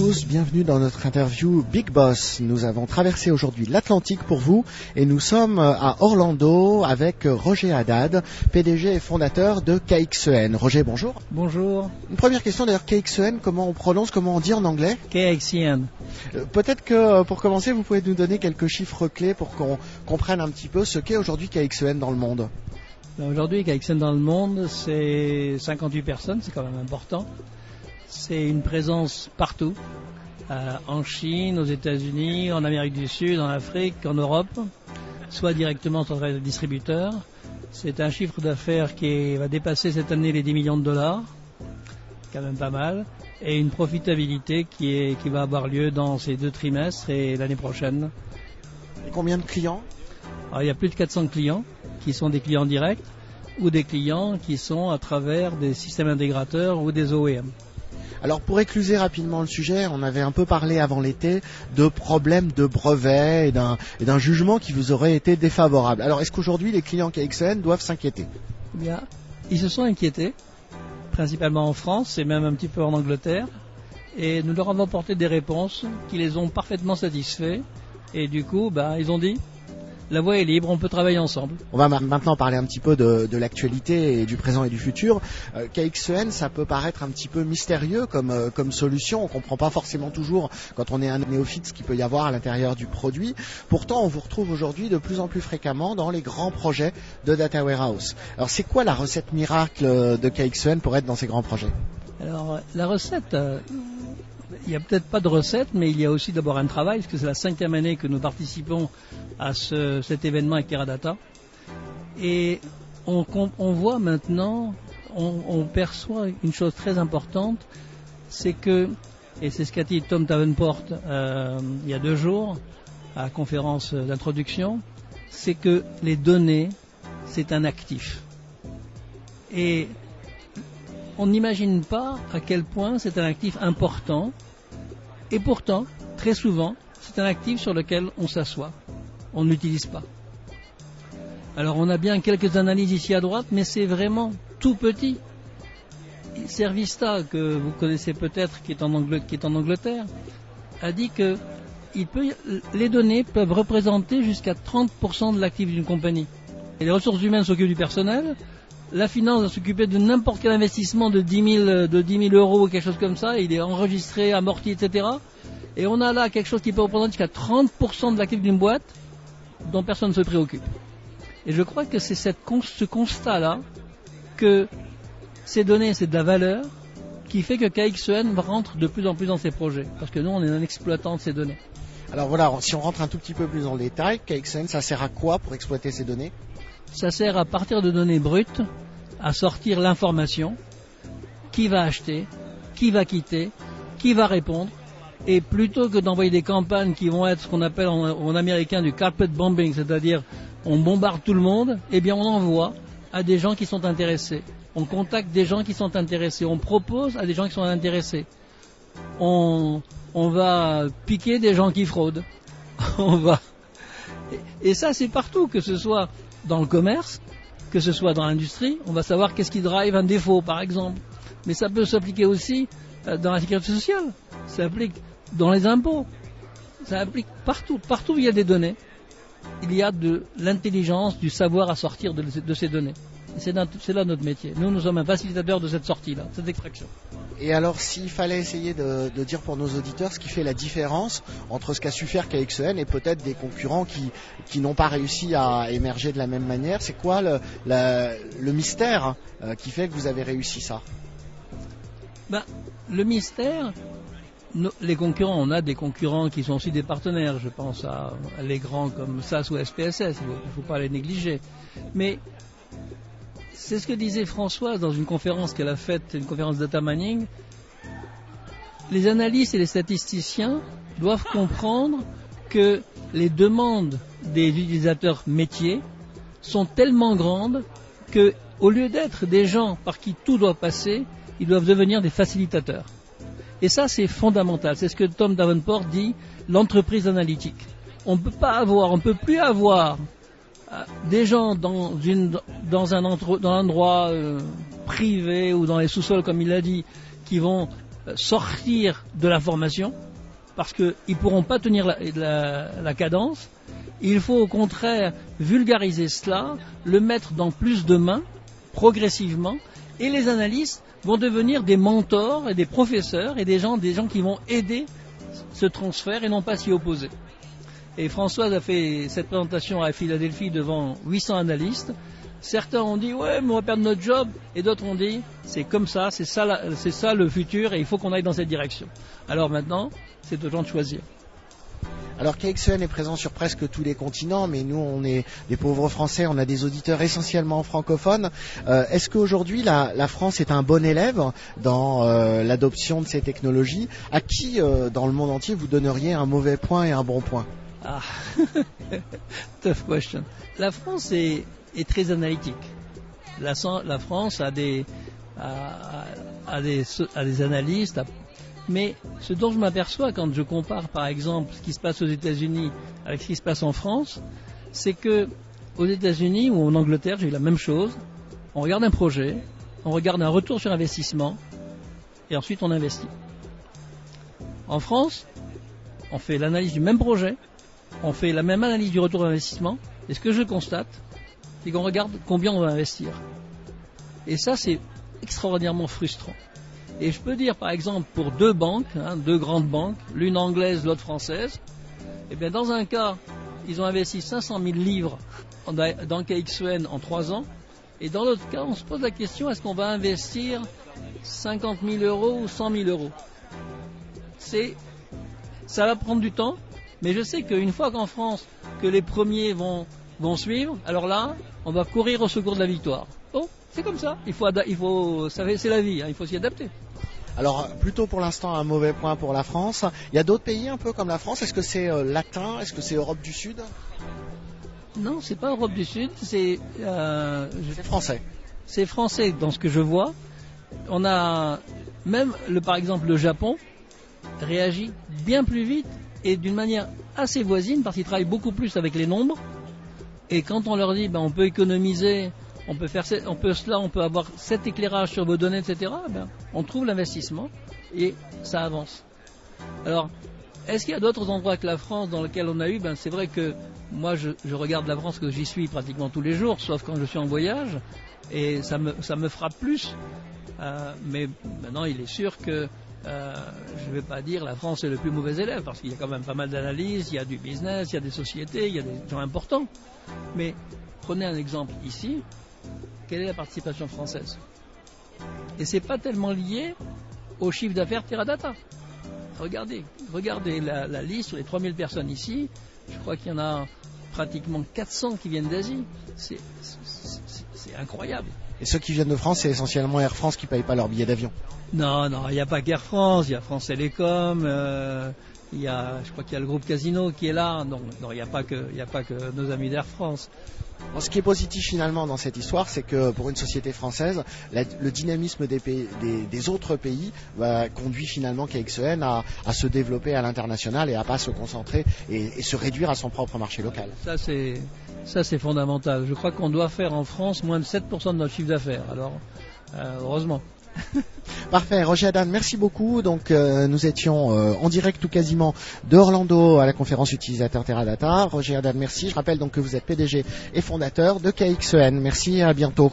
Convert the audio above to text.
tous, bienvenue dans notre interview Big Boss. Nous avons traversé aujourd'hui l'Atlantique pour vous et nous sommes à Orlando avec Roger Haddad, PDG et fondateur de KXN. Roger, bonjour. Bonjour. Une première question d'ailleurs, KXN, comment on prononce, comment on dit en anglais? KXN. Euh, Peut-être que euh, pour commencer, vous pouvez nous donner quelques chiffres clés pour qu'on comprenne un petit peu ce qu'est aujourd'hui KXN dans le monde. Ben, Aujourd'hui, KXN dans le monde, c'est 58 personnes, c'est quand même important. C'est une présence partout, euh, en Chine, aux États-Unis, en Amérique du Sud, en Afrique, en Europe, soit directement travers les distributeurs. C'est un chiffre d'affaires qui va dépasser cette année les 10 millions de dollars, quand même pas mal, et une profitabilité qui, est, qui va avoir lieu dans ces deux trimestres et l'année prochaine. Et combien de clients? Alors, il y a plus de 400 clients qui sont des clients directs ou des clients qui sont à travers des systèmes intégrateurs ou des OEM. Alors pour écluser rapidement le sujet, on avait un peu parlé avant l'été de problèmes de brevets et d'un jugement qui vous aurait été défavorable. Alors est-ce qu'aujourd'hui les clients KXN doivent s'inquiéter? Bien, ils se sont inquiétés, principalement en France et même un petit peu en Angleterre, et nous leur avons apporté des réponses qui les ont parfaitement satisfaits, et du coup, ben, ils ont dit, la voie est libre, on peut travailler ensemble. On va ma- maintenant parler un petit peu de, de l'actualité et du présent et du futur. Euh, KXN, ça peut paraître un petit peu mystérieux comme, euh, comme solution. On comprend pas forcément toujours quand on est un néophyte ce qu'il peut y avoir à l'intérieur du produit. Pourtant, on vous retrouve aujourd'hui de plus en plus fréquemment dans les grands projets de Data Warehouse. Alors c'est quoi la recette miracle de KXN pour être dans ces grands projets? Alors, la recette, euh, il n'y a peut-être pas de recette, mais il y a aussi d'abord un travail, parce que c'est la cinquième année que nous participons à ce- cet événement avec Teradata. Et on, on voit maintenant, on, on perçoit une chose très importante, c'est que, et c'est ce qu'a dit Tom Davenport euh, il y a deux jours, à la conférence d'introduction, c'est que les données, c'est un actif. Et on n'imagine pas à quel point c'est un actif important. Et pourtant, très souvent, c'est un actif sur lequel on s'assoit. On ne l'utilise pas. Alors on a bien quelques analyses ici à droite, mais c'est vraiment tout petit. Servista, que vous connaissez peut-être, qui, est en Angleterre, a dit que les données peuvent représenter jusqu'à 30% de l'actif d'une compagnie. Et les ressources humaines s'occupent du personnel, la finance va s'occuper de n'importe quel investissement de 10 000, de 10 000 euros ou quelque chose comme ça, il est enregistré, amorti, etc. Et on a là quelque chose qui peut représenter jusqu'à 30% de l'actif d'une boîte dont personne ne se préoccupe. Et je crois que c'est ce constat-là que ces données, c'est de la valeur qui fait que KXN rentre de plus en plus dans ces projets. Parce que nous, on est un exploitant de ces données. Alors voilà, si on rentre un tout petit peu plus dans le détail, KXN, ça sert à quoi pour exploiter ces données? Ça sert à partir de données brutes à sortir l'information, qui va acheter, qui va quitter, qui va répondre. Et plutôt que d'envoyer des campagnes qui vont être ce qu'on appelle en, américain du carpet bombing, c'est-à-dire on bombarde tout le monde, eh bien on envoie à des gens qui sont intéressés. On contacte des gens qui sont intéressés. On propose à des gens qui sont intéressés. On, on va piquer des gens qui fraudent. on va. Et ça, c'est partout, que ce soit dans le commerce, que ce soit dans l'industrie. On va savoir qu'est-ce qui drive un défaut, par exemple. Mais ça peut s'appliquer aussi euh, dans la sécurité sociale. Ça s'applique dans les impôts. Ça applique partout. Partout où il y a des données, il y a de l'intelligence, du savoir à sortir de, de ces données. C'est là notre métier. Nous, nous sommes un facilitateur de cette sortie-là, cette extraction. Et alors, s'il fallait essayer de, de dire pour nos auditeurs ce qui fait la différence entre ce qu'a su faire KXN et peut-être des concurrents qui, qui n'ont pas réussi à émerger de la même manière, c'est quoi le, la- le mystère euh, qui fait que vous avez réussi ça? Ben, le mystère, les concurrents, on a des concurrents qui sont aussi des partenaires. Je pense à, les grands comme SAS ou SPSS, il ne faut pas les négliger. Mais c'est ce que disait Françoise dans une conférence qu'elle a faite, une conférence data mining. Les analystes et les statisticiens doivent comprendre que les demandes des utilisateurs métiers sont tellement grandes que, au lieu d'être des gens par qui tout doit passer, ils doivent devenir des facilitateurs. Et ça, c'est fondamental. C'est ce que Tom Davenport dit, l'entreprise analytique. On ne peut pas avoir, on ne peut plus avoir euh, des gens dans, un, endroit euh, privé ou dans les sous-sols, comme il l'a dit, qui vont sortir de la formation parce qu'ils ne pourront pas tenir la, cadence. Il faut au contraire vulgariser cela, le mettre dans plus de mains, progressivement, et les analystes vont devenir des mentors et des professeurs et des gens, des gens qui vont aider ce transfert et non pas s'y opposer. Et Françoise a fait cette présentation à Philadelphie devant 800 analystes. Certains ont dit ouais mais on va perdre notre job et d'autres ont dit c'est comme ça, c'est ça, c'est ça le futur et il faut qu'on aille dans cette direction. Alors maintenant c'est aux gens de choisir. Alors KXN est présent sur presque tous les continents, mais nous, on est des pauvres Français, on a des auditeurs essentiellement francophones. Euh, est-ce qu'aujourd'hui, la, France est un bon élève dans euh, l'adoption de ces technologies? À qui, euh, dans le monde entier, vous donneriez un mauvais point et un bon point? Ah, tough question. La France est, très analytique. La, France a des, a des analystes, mais ce dont je m'aperçois quand je compare par exemple ce qui se passe aux États-Unis avec ce qui se passe en France, c'est que aux États-Unis ou en Angleterre, j'ai eu la même chose. On regarde un projet, on regarde un retour sur investissement et ensuite on investit. En France, on fait l'analyse du même projet, on fait la même analyse du retour d'investissement et ce que je constate, c'est qu'on regarde combien on va investir. Et ça, c'est extraordinairement frustrant. Et je peux dire, par exemple, pour deux banques, hein, deux grandes banques, l'une anglaise, l'autre française, eh bien, dans un cas, ils ont investi 500 000 livres dans KXN en trois ans, et dans l'autre cas, on se pose la question est-ce qu'on va investir 50 000 euros ou 100 000 euros? C'est, ça va prendre du temps, mais je sais qu'une fois qu'en France, que les premiers vont, vont suivre, alors là, on va courir au secours de la victoire. Bon, c'est comme ça. Il faut, il faut, c'est la vie. Hein, il faut s'y adapter. Alors plutôt pour l'instant un mauvais point pour la France. Il y a d'autres pays un peu comme la France. Est-ce que c'est euh, latin? Est-ce que c'est Europe du Sud? Non, c'est pas Europe du Sud. C'est euh, français. C'est français dans ce que je vois. On a même le par exemple le Japon réagit bien plus vite et d'une manière assez voisine parce qu'il travaille beaucoup plus avec les nombres. Et quand on leur dit ben, on peut économiser on peut faire, on peut cela, on peut avoir cet éclairage sur vos données, etc. Ben, on trouve l'investissement et ça avance. Alors, est-ce qu'il y a d'autres endroits que la France dans lesquels on a eu? Ben, C'est vrai que moi, je, regarde la France que j'y suis pratiquement tous les jours, sauf quand je suis en voyage, et ça me, ça me frappe plus. Euh, mais maintenant, il est sûr que euh, je ne vais pas dire la France est le plus mauvais élève, parce qu'il y a quand même pas mal d'analyses, il y a du business, il y a des sociétés, il y a des gens importants. Mais prenez un exemple ici, quelle est la participation française? Et c'est pas tellement lié au chiffre d'affaires Teradata. Regardez, regardez la, liste sur les 3000 personnes ici. Je crois qu'il y en a pratiquement 400 qui viennent d'Asie. C'est incroyable. Et ceux qui viennent de France, c'est essentiellement Air France qui ne paye pas leur billet d'avion. Non, non, il n'y a pas qu'Air France, il y a France Télécom, euh, il y a, je crois qu'il y a le groupe Casino qui est là. Non, non, il n'y a pas que, il a pas que nos amis d'Air France ce qui est positif finalement dans cette histoire, c'est que pour une société française, le dynamisme des, autres pays va conduit finalement KXEN à, se développer à l'international et à pas se concentrer et, se réduire à son propre marché local. Ça c'est ça c'est fondamental. Je crois qu'on doit faire en France moins de 7% de notre chiffre d'affaires. Alors euh, heureusement. Parfait, Roger Adam, merci beaucoup. Donc euh, nous étions euh, en direct tout quasiment de Orlando à la conférence utilisateur Teradata. Roger Adam, merci. Je rappelle donc que vous êtes PDG et fondateur de KXEN. Merci, à bientôt.